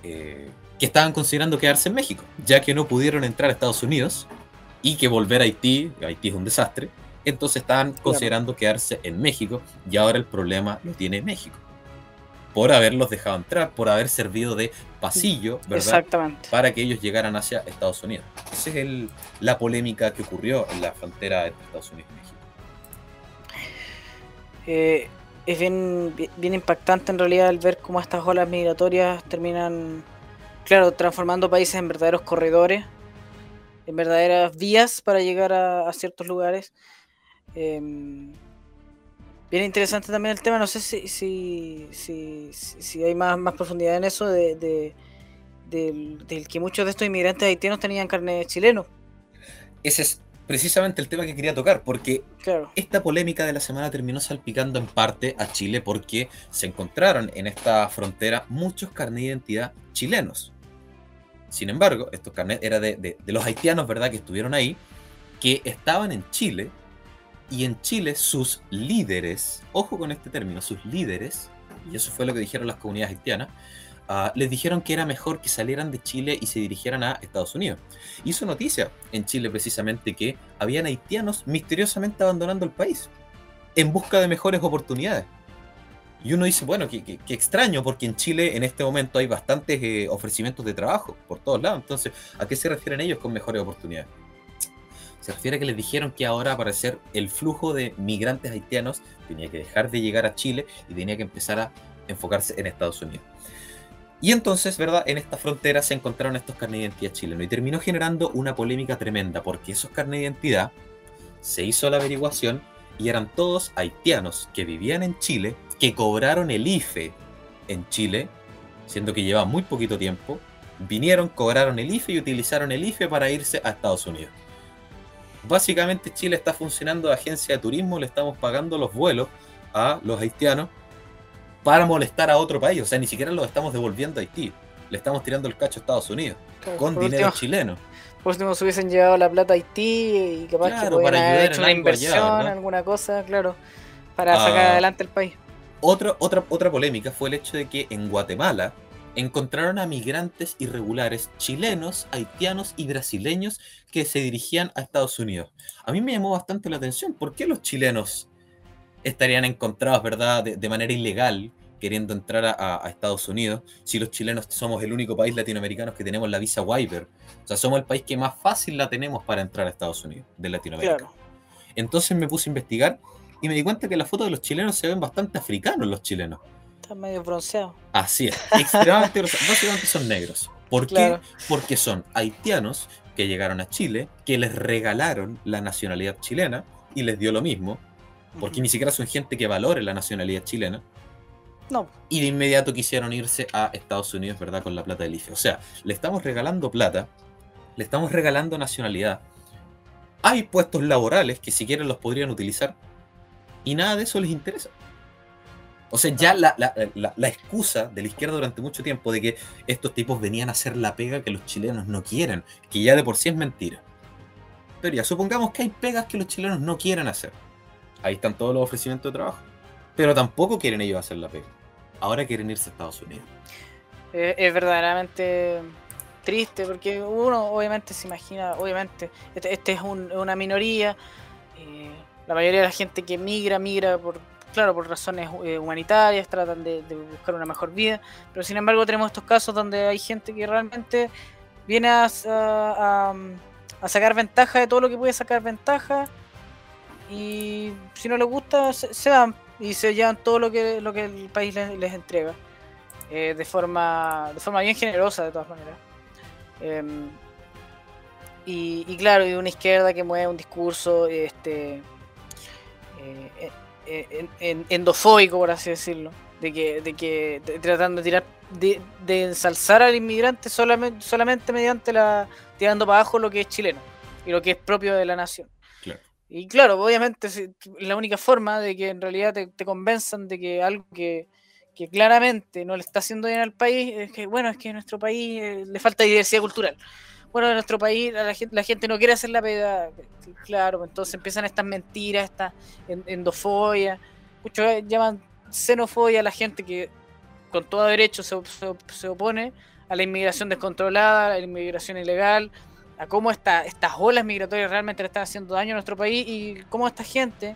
eh, que estaban considerando quedarse en México, ya que no pudieron entrar a Estados Unidos y que volver a Haití, Haití es un desastre, entonces estaban considerando quedarse en México y ahora el problema lo tiene México. Por haberlos dejado entrar, por haber servido de pasillo, ¿verdad? Exactamente. Para que ellos llegaran hacia Estados Unidos. Esa es el, la polémica que ocurrió en la frontera entre Estados Unidos y México. Eh, es bien, bien impactante en realidad el ver cómo estas olas migratorias terminan, claro, transformando países en verdaderos corredores, en verdaderas vías para llegar a, ciertos lugares. Em, Bien interesante también el tema, no sé si, si, si, si hay más, más profundidad en eso de, de del, que muchos de estos inmigrantes haitianos tenían carne chileno. Ese es precisamente el tema que quería tocar, porque esta polémica de la semana terminó salpicando en parte a Chile porque se encontraron en esta frontera muchos carnes de identidad chilenos. Sin embargo, estos carnes eran de, de, los haitianos, ¿verdad?, que estuvieron ahí, que estaban en Chile, y en Chile sus líderes, ojo con este término, sus líderes, y eso fue lo que dijeron las comunidades haitianas, Ah, les dijeron que era mejor que salieran de Chile y se dirigieran a Estados Unidos. Hizo noticia en Chile precisamente que habían haitianos misteriosamente abandonando el país en busca de mejores oportunidades. Y uno dice, bueno, qué, extraño, porque en Chile en este momento hay bastantes eh, ofrecimientos de trabajo por todos lados. Entonces, ¿a qué se refieren ellos con mejores oportunidades? Se refiere a que les dijeron que ahora para hacer el flujo de migrantes haitianos tenía que dejar de llegar a Chile y tenía que empezar a enfocarse en Estados Unidos. Y entonces, ¿verdad? En esta frontera se encontraron estos carnes de identidad chilenos y terminó generando una polémica tremenda porque esos carnes de identidad se hizo la averiguación y eran todos haitianos que vivían en Chile, que cobraron el IFE en Chile, siendo que llevaba muy poquito tiempo, vinieron, cobraron el IFE y utilizaron el IFE para irse a Estados Unidos. Básicamente Chile está funcionando de agencia de turismo, le estamos pagando los vuelos a los haitianos para molestar a otro país. O sea, ni siquiera lo estamos devolviendo a Haití. Le estamos tirando el cacho a Estados Unidos con dinero chileno. Por último, se hubiesen llevado la plata a Haití y capaz que pueden haber hecho una inversión, alguna cosa, claro, para sacar ah, adelante el país. Otra, otra, otra polémica fue el hecho de que en Guatemala encontraron a migrantes irregulares chilenos, haitianos y brasileños que se dirigían a Estados Unidos. A mí me llamó bastante la atención. ¿Por qué los chilenos estarían encontrados, ¿verdad?, de, manera ilegal queriendo entrar a, Estados Unidos, si los chilenos somos el único país latinoamericano que tenemos la visa waiver. O sea, somos el país que más fácil la tenemos para entrar a Estados Unidos, de Latinoamérica. Entonces me puse a investigar y me di cuenta que las fotos de los chilenos se ven bastante africanos los chilenos. Están medio bronceados. Así es, extremadamente bronceados. Básicamente son negros. ¿Por qué? Porque son haitianos que llegaron a Chile, que les regalaron la nacionalidad chilena y les dio lo mismo, porque ni siquiera son gente que valore la nacionalidad chilena. No. Y de inmediato quisieron irse a Estados Unidos, ¿verdad? Con la plata del IFE. O sea, le estamos regalando plata, le estamos regalando nacionalidad. Hay puestos laborales que si quieren los podrían utilizar y nada de eso les interesa. O sea, ya la, la, excusa de la izquierda durante mucho tiempo de que estos tipos venían a hacer la pega que los chilenos no quieren, que ya de por sí es mentira. Pero ya, supongamos que hay pegas que los chilenos no quieren hacer Ahí están todos los ofrecimientos de trabajo. Pero tampoco quieren ellos hacer la pega. Ahora quieren irse a Estados Unidos. es verdaderamente triste porque uno obviamente se imagina, obviamente, este, este es una minoría. Eh, la mayoría de la gente que migra, migra por, claro, por razones eh, humanitarias, tratan de, buscar una mejor vida. Pero sin embargo tenemos estos casos donde hay gente que realmente viene a, a sacar ventaja de todo lo que puede sacar ventaja y si no les gusta se, van y se llevan todo lo que, lo que el país les, entrega. Eh, de forma de forma bien generosa de todas maneras. Em, y, claro y una izquierda que mueve un discurso este eh, eh, endofóbico por así decirlo de que de que tratando de tirar de, de, ensalzar al inmigrante solamente solamente mediante la tirando para abajo lo que es chileno y lo que es propio de la nación y claro, obviamente la única forma de que en realidad te, convenzan de que algo que, claramente no le está haciendo bien al país es que, bueno, es que en nuestro país eh, le falta diversidad cultural. Bueno, en nuestro país la gente, la gente no quiere hacer la pega, claro, pues entonces empiezan estas mentiras, esta endofobia, muchos llaman xenofobia a la gente que con todo derecho se, se opone a la inmigración descontrolada, a la inmigración ilegal, a cómo estas olas migratorias realmente le están haciendo daño a nuestro país y cómo esta gente,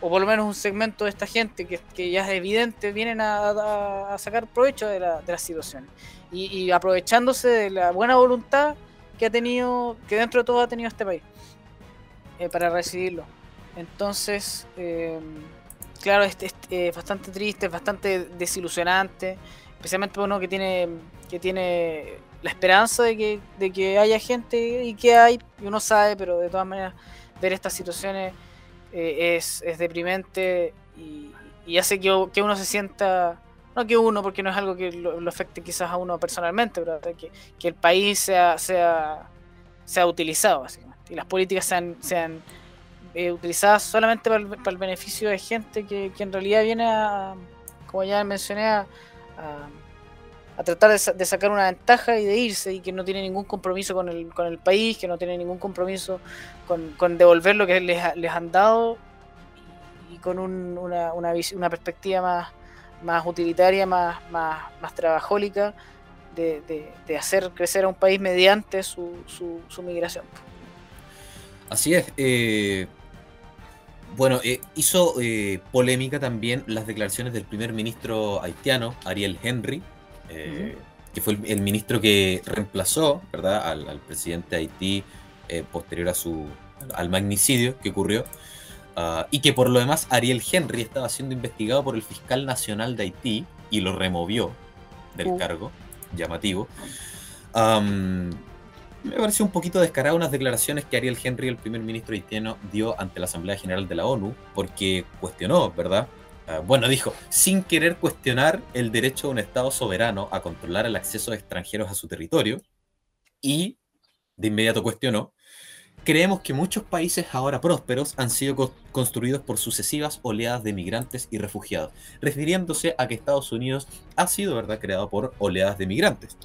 o por lo menos un segmento de esta gente que, ya es evidente, vienen a, sacar provecho de la, de situaciones. Y, aprovechándose de la buena voluntad que ha tenido, que dentro de todo ha tenido este país, eh, para recibirlo. Entonces, eh, claro, es, es, bastante triste, es bastante desilusionante, especialmente uno que tiene, que tiene la esperanza de que, de que haya gente y que hay, y uno sabe, pero de todas maneras ver estas situaciones eh, es, es, deprimente y, hace que, uno se sienta, no que uno, porque no es algo que lo, afecte quizás a uno personalmente, pero que, que el país sea, sea, sea utilizado, básicamente, y las políticas sean, sean eh, utilizadas solamente para el, beneficio de gente que, que, en realidad viene a, como ya mencioné, a tratar de, sacar una ventaja y de irse y que no tiene ningún compromiso con el, con el país, que no tiene ningún compromiso con, devolver lo que les, les, han dado y con una, una, una, perspectiva más, más utilitaria, más, más, más trabajólica de, de, hacer crecer a un país mediante su, su, migración. Así es. Eh, bueno, eh, hizo eh, polémica también las declaraciones del primer ministro haitiano, Ariel Henry, eh, que fue el, ministro que reemplazó ¿verdad? Al, presidente de Haití eh, posterior a su, al magnicidio que ocurrió. Ah, y que por lo demás Ariel Henry estaba siendo investigado por el fiscal nacional de Haití y lo removió del uh. cargo, llamativo. me pareció un poquito descarado unas declaraciones que Ariel Henry, el primer ministro haitiano, dio ante la Asamblea General de la ONU, porque cuestionó, ¿verdad?, bueno, dijo, sin querer cuestionar el derecho de un Estado soberano a controlar el acceso de extranjeros a su territorio, y de inmediato cuestionó, creemos que muchos países ahora prósperos han sido construidos por sucesivas oleadas de migrantes y refugiados, refiriéndose a que Estados Unidos ha sido, ¿verdad?, creado por oleadas de migrantes.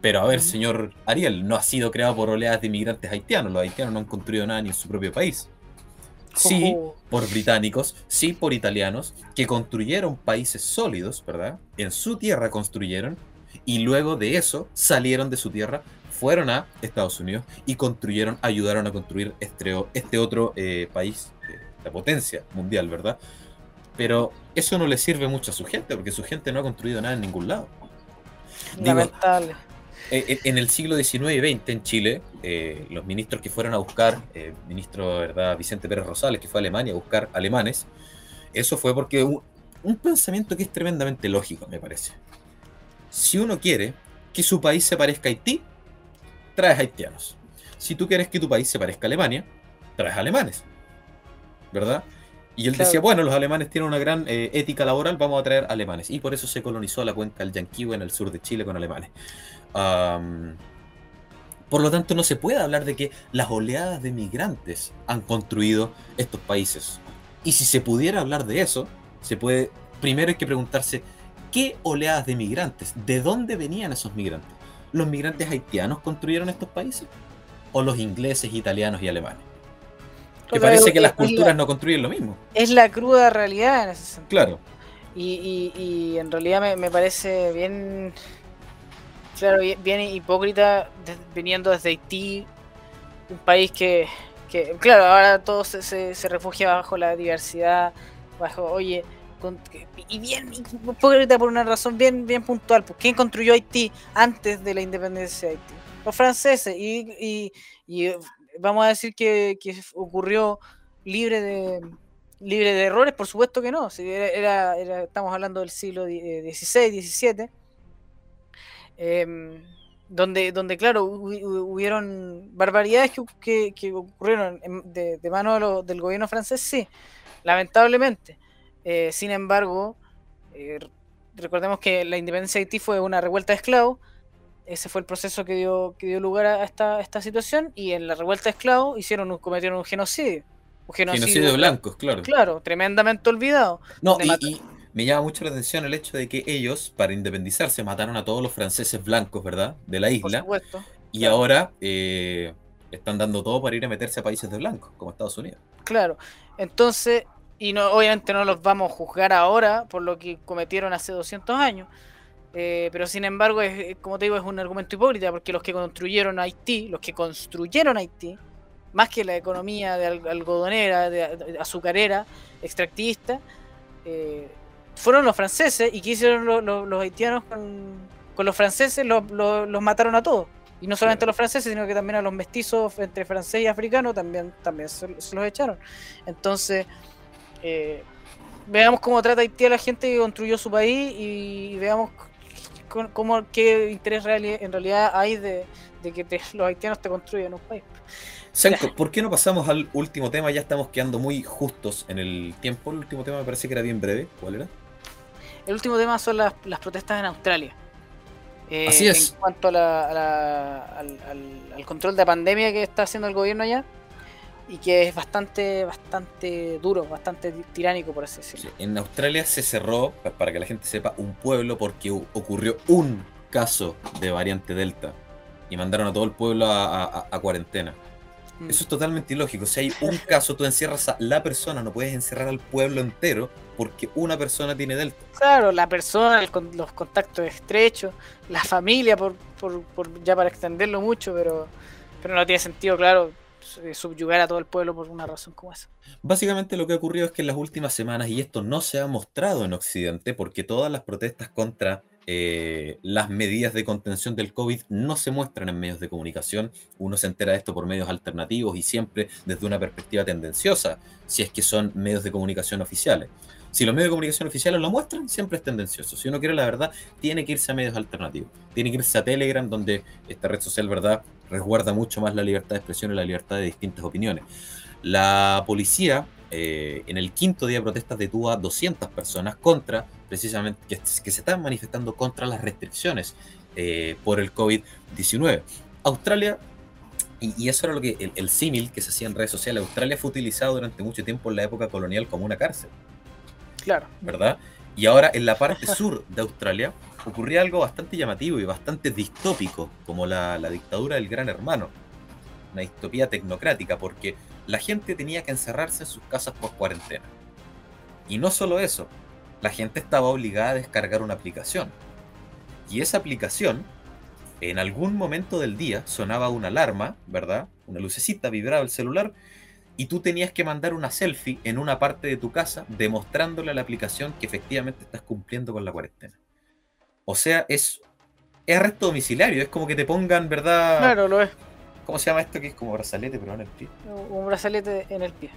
Pero a ver, señor Ariel, no ha sido creado por oleadas de migrantes haitianos, los haitianos no han construido nada ni en su propio país. Sí, por británicos, sí por italianos, que construyeron países sólidos, ¿verdad? En su tierra construyeron, y luego de eso salieron de su tierra, fueron a Estados Unidos y construyeron, ayudaron a construir este, este otro eh, país, eh, la potencia mundial, ¿verdad? Pero eso no le sirve mucho a su gente, porque su gente no ha construido nada en ningún lado. Lamentable. Eh, eh, en el siglo XIX y XX en Chile, eh, los ministros que fueron a buscar, el ministro ¿verdad? Vicente Pérez Rosales, que fue a Alemania a buscar alemanes, eso fue porque un, un pensamiento que es tremendamente lógico, me parece. Si uno quiere que su país se parezca a Haití, traes haitianos. Si tú quieres que tu país se parezca a Alemania, traes alemanes. ¿Verdad? Y él decía, bueno, los alemanes tienen una gran ética laboral, vamos a traer alemanes. Y por eso se colonizó la cuenca del Yanquihue en el sur de Chile con alemanes por lo tanto, no se puede hablar de que las oleadas de migrantes han construido estos países. Y si se pudiera hablar de eso, se puede. Primero hay que preguntarse: ¿qué oleadas de migrantes? ¿De dónde venían esos migrantes? ¿Los migrantes haitianos construyeron estos países? ¿O los ingleses, italianos y alemanes? Que parece que las culturas no construyen lo mismo. Es la cruda realidad en ese sentido. Claro. Y, en realidad me parece bien Claro, bien hipócrita viniendo desde Haití, un país que, claro, ahora todo se, se, refugia bajo la diversidad, bajo, oye, y bien hipócrita por una razón bien, bien puntual. Pues, ¿Quién construyó Haití antes de la independencia de Haití? Los franceses. Y, y, vamos a decir que, ocurrió libre de libre de errores, por supuesto que no. Era, era, estamos hablando del siglo XVI, XVII Em, donde, donde, claro, hubieron barbaridades que, que, ocurrieron de, mano del gobierno francés, sí, lamentablemente. Eh, sin embargo, eh, recordemos que la independencia de Haití fue una revuelta de esclavos. Ese fue el proceso que dio, que dio lugar a esta, esta situación. Y en la revuelta de esclavos hicieron cometieron un genocidio. Un genocidio, de blancos, claro. Claro, tremendamente olvidado. No, y, me llama mucho la atención el hecho de que ellos, para independizarse, mataron a todos los franceses blancos, ¿verdad? De la isla. Por supuesto. Y ahora eh, están dando todo para ir a meterse a países de blancos, como Estados Unidos. Claro. Entonces, y no, obviamente no los vamos a juzgar ahora por lo que cometieron hace 200 años. Eh, pero sin embargo, es, como te digo, es un argumento hipócrita porque los que construyeron Haití, los que construyeron Haití, más que la economía de algodonera, de, azucarera, extractivista, eh, fueron los franceses y que hicieron los, haitianos con, los franceses, los mataron a todos. Y no solamente a los franceses, sino que también a los mestizos entre francés y africano también, también se, los echaron. Entonces, eh, veamos cómo trata Haití a la gente que construyó su país y veamos cómo, qué interés real, en realidad hay de, que los haitianos te construyan un país. Sanko, ¿por qué no pasamos al último tema? Ya estamos quedando muy justos en el tiempo. El último tema me parece que era bien breve. ¿Cuál era? El último tema son las, protestas en Australia. Eh, Así es. En cuanto a al, control de la pandemia que está haciendo el gobierno allá y que es bastante, bastante duro, bastante tiránico, por así decirlo. en Australia se cerró, para que la gente sepa, un pueblo porque ocurrió un caso de variante Delta y mandaron a todo el pueblo a, cuarentena. Mm. Eso es totalmente ilógico. Si hay un caso, tú encierras a la persona, no puedes encerrar al pueblo entero porque una persona tiene Delta. Claro, la persona, los contactos estrechos, la familia, por, por, ya para extenderlo mucho, pero, pero no tiene sentido, claro, subyugar a todo el pueblo por una razón como esa. Básicamente lo que ha ocurrido es que en las últimas semanas, y esto no se ha mostrado en Occidente, porque todas las protestas contra eh, las medidas de contención del COVID no se muestran en medios de comunicación. Uno se entera de esto por medios alternativos y siempre desde una perspectiva tendenciosa, si es que son medios de comunicación oficiales. Si los medios de comunicación oficiales lo muestran, siempre es tendencioso. Si uno quiere la verdad, tiene que irse a medios alternativos. Tiene que irse a Telegram, donde esta red social, ¿verdad?, resguarda mucho más la libertad de expresión y la libertad de distintas opiniones. La policía, eh, en el quinto día de protestas, detuvo a 200 personas contra precisamente que, se están manifestando contra las restricciones eh, por el COVID-19. Australia, y, eso era lo que el, símil que se hacía en redes sociales, Australia fue utilizado durante mucho tiempo en la época colonial como una cárcel. Claro. ¿Verdad? Y ahora en la parte sur de Australia ocurría algo bastante llamativo y bastante distópico, como la, la dictadura del gran hermano. Una distopía tecnocrática, porque la gente tenía que encerrarse en sus casas por cuarentena. Y no solo eso, la gente estaba obligada a descargar una aplicación. Y esa aplicación, en algún momento del día, sonaba una alarma, ¿verdad? Una lucecita vibraba el celular y tú tenías que mandar una selfie en una parte de tu casa demostrándole a la aplicación que efectivamente estás cumpliendo con la cuarentena. O sea, es, es arresto domiciliario, es como que te pongan, ¿verdad? Claro, lo es. ¿Cómo se llama esto? Que es como brazalete, pero no en el pie. Un brazalete en el pie.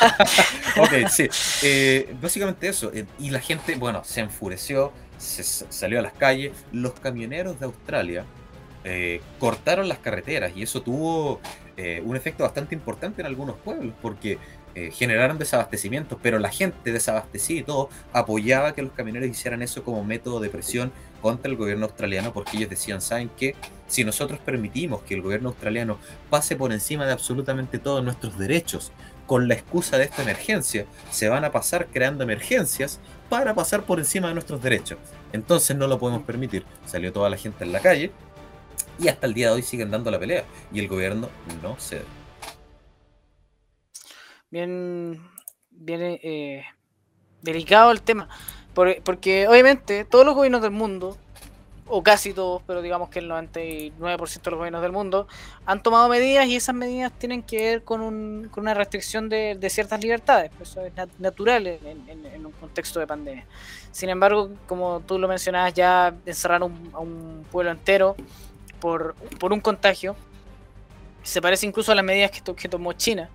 ok, sí. Eh, básicamente eso. Eh, y la gente, bueno, se enfureció, se salió a las calles. Los camioneros de Australia eh, cortaron las carreteras y eso tuvo un efecto bastante importante en algunos pueblos porque generaron desabastecimientos, pero la gente desabastecida y todo apoyaba que los camioneros hicieran eso como método de presión contra el gobierno australiano porque ellos decían, ¿saben qué? Si nosotros permitimos que el gobierno australiano pase por encima de absolutamente todos nuestros derechos con la excusa de esta emergencia, se van a pasar creando emergencias para pasar por encima de nuestros derechos. Entonces no lo podemos permitir. Salió toda la gente en la calle y hasta el día de hoy siguen dando la pelea y el gobierno no cede. Bien, bien eh, delicado el tema. Porque obviamente todos los gobiernos del mundo, o casi todos, pero digamos que el 99% de los gobiernos del mundo, han tomado medidas y esas medidas tienen que ver con, un, con una restricción de, ciertas libertades. Eso es natural en, un contexto de pandemia. Sin embargo, como tú lo mencionabas, ya encerrar a un pueblo entero por, por un contagio se parece incluso a las medidas que, que tomó China.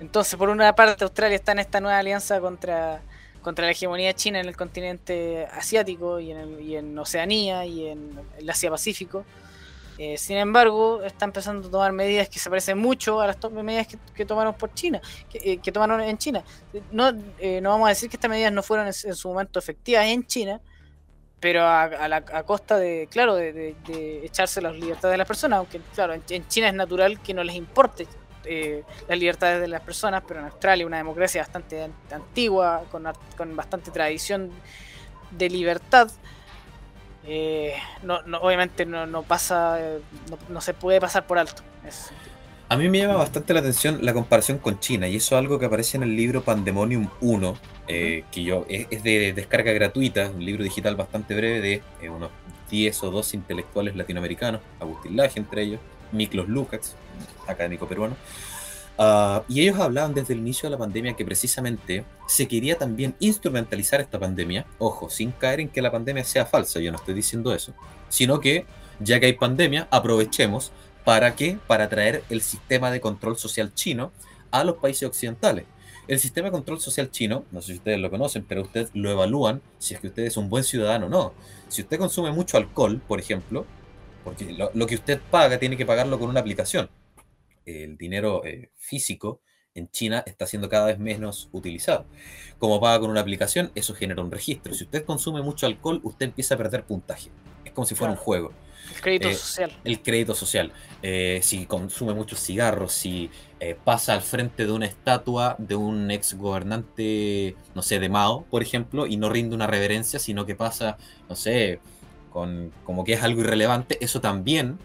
Entonces, por una parte, Australia está en esta nueva alianza contra contra la hegemonía china en el continente asiático y en, Oceanía y en el Asia-Pacífico. Eh, sin embargo, está empezando a tomar medidas que se parecen mucho a las medidas que, tomaron por China, que, eh, tomaron en China. No, eh, no vamos a decir que estas medidas no fueron en, su momento efectivas en China, pero a, la, costa de, claro, de, echarse las libertades de las personas, aunque claro, en China es natural que no les importe eh, las libertades de las personas, pero en Australia, una democracia bastante antigua, con, con bastante tradición de libertad, eh, no, obviamente no, pasa, no, se puede pasar por alto. A mí me llama bastante la atención la comparación con China, y eso es algo que aparece en el libro Pandemonium 1, eh, que yo es, de descarga gratuita, un libro digital bastante breve de unos 10 o 12 intelectuales latinoamericanos, Agustín Laje entre ellos, Miklos Lukács, académico peruano. Ah, y ellos hablaban desde el inicio de la pandemia que precisamente se quería también instrumentalizar esta pandemia, ojo, sin caer en que la pandemia sea falsa, yo no estoy diciendo eso, sino que ya que hay pandemia, aprovechemos para qué, para traer el sistema de control social chino a los países occidentales. El sistema de control social chino, no sé si ustedes lo conocen, pero ustedes lo evalúan si es que usted es un buen ciudadano o no. Si usted consume mucho alcohol, por ejemplo, porque lo, que usted paga tiene que pagarlo con una aplicación. el dinero eh, físico en China está siendo cada vez menos utilizado. Como paga con una aplicación, eso genera un registro. Si usted consume mucho alcohol, usted empieza a perder puntaje. Es como si fuera un juego. El crédito eh, social. El crédito social. Eh, si consume muchos cigarros, si eh, pasa al frente de una estatua de un ex gobernante, no sé, de Mao, por ejemplo, y no rinde una reverencia, sino que pasa, no sé, con, como que es algo irrelevante, eso también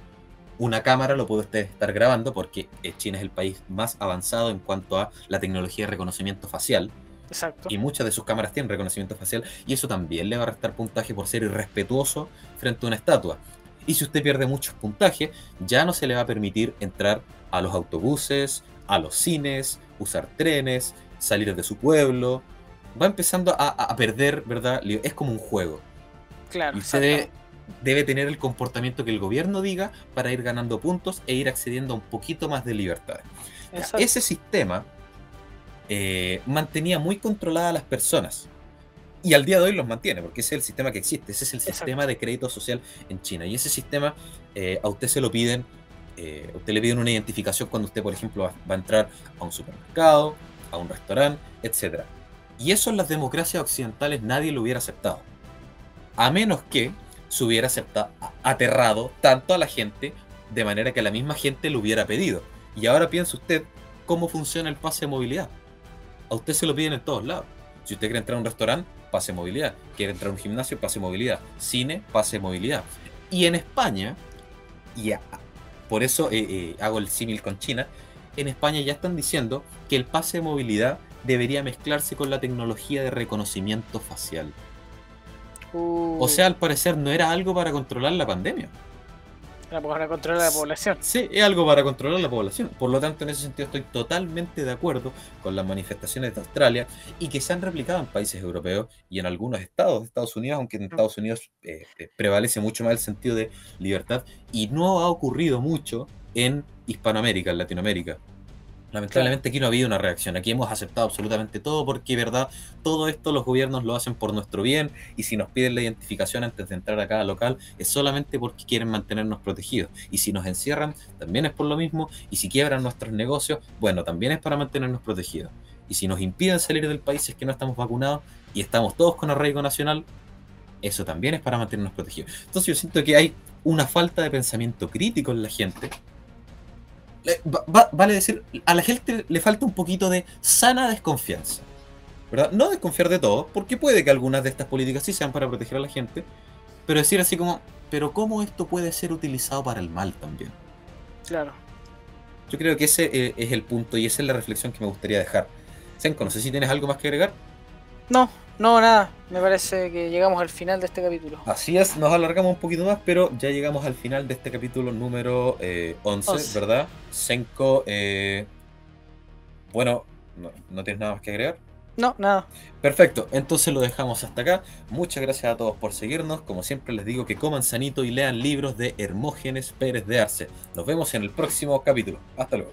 una cámara lo puede usted estar grabando porque China es el país más avanzado en cuanto a la tecnología de reconocimiento facial. Exacto. Y muchas de sus cámaras tienen reconocimiento facial y eso también le va a restar puntaje por ser irrespetuoso frente a una estatua. Y si usted pierde muchos puntajes, ya no se le va a permitir entrar a los autobuses, a los cines, usar trenes, salir de su pueblo. Va empezando a, perder, ¿verdad? Es como un juego. Claro. Y debe, tener el comportamiento que el gobierno diga para ir ganando puntos e ir accediendo a un poquito más de libertad. Ese sistema eh, mantenía muy controlada a las personas. Y al día de hoy los mantiene, porque ese es el sistema que existe, ese es el sistema de crédito social en China. Y ese sistema eh, a usted se lo piden, eh, a usted le piden una identificación cuando usted, por ejemplo, va, a entrar a un supermercado, a un restaurante, etc. Y eso en las democracias occidentales nadie lo hubiera aceptado. A menos que se hubiera aceptado, aterrado tanto a la gente, de manera que la misma gente lo hubiera pedido. Y ahora piensa usted cómo funciona el pase de movilidad. A usted se lo piden en todos lados. Si usted quiere entrar a un restaurante, pase movilidad. Quiere entrar a un gimnasio, pase movilidad. Cine, pase movilidad. Y en España, y por eso eh, eh, hago el símil con China, en España ya están diciendo que el pase de movilidad debería mezclarse con la tecnología de reconocimiento facial. O uh. sea, al parecer no era algo para controlar la pandemia para controlar la población. Sí, es algo para controlar la población. Por lo tanto, en ese sentido estoy totalmente de acuerdo con las manifestaciones de Australia y que se han replicado en países europeos y en algunos estados de Estados Unidos, aunque en Estados Unidos eh, eh, prevalece mucho más el sentido de libertad y no ha ocurrido mucho en Hispanoamérica, en Latinoamérica. Lamentablemente aquí no ha habido una reacción, aquí hemos aceptado absolutamente todo porque, verdad, todo esto los gobiernos lo hacen por nuestro bien y si nos piden la identificación antes de entrar a cada local es solamente porque quieren mantenernos protegidos. Y si nos encierran, también es por lo mismo. Y si quiebran nuestros negocios, bueno, también es para mantenernos protegidos. Y si nos impiden salir del país es que no estamos vacunados y estamos todos con arraigo nacional, eso también es para mantenernos protegidos. Entonces yo siento que hay una falta de pensamiento crítico en la gente vale decir, a la gente le falta un poquito de sana desconfianza. ¿verdad? No desconfiar de todo, porque puede que algunas de estas políticas sí sean para proteger a la gente, pero decir así como, pero ¿cómo esto puede ser utilizado para el mal también? Claro. Yo creo que ese eh, es el punto y esa es la reflexión que me gustaría dejar. Senko, no sé si tienes algo más que agregar. No, no, nada. Me parece que llegamos al final de este capítulo. Así es, nos alargamos un poquito más, pero ya llegamos al final de este capítulo número 11, eh, ¿verdad? Senko, eh, bueno, no, tienes nada más que agregar? No, nada. Perfecto, entonces lo dejamos hasta acá. Muchas gracias a todos por seguirnos. Como siempre les digo que coman sanito y lean libros de Hermógenes Pérez de Arce. Nos vemos en el próximo capítulo. Hasta luego.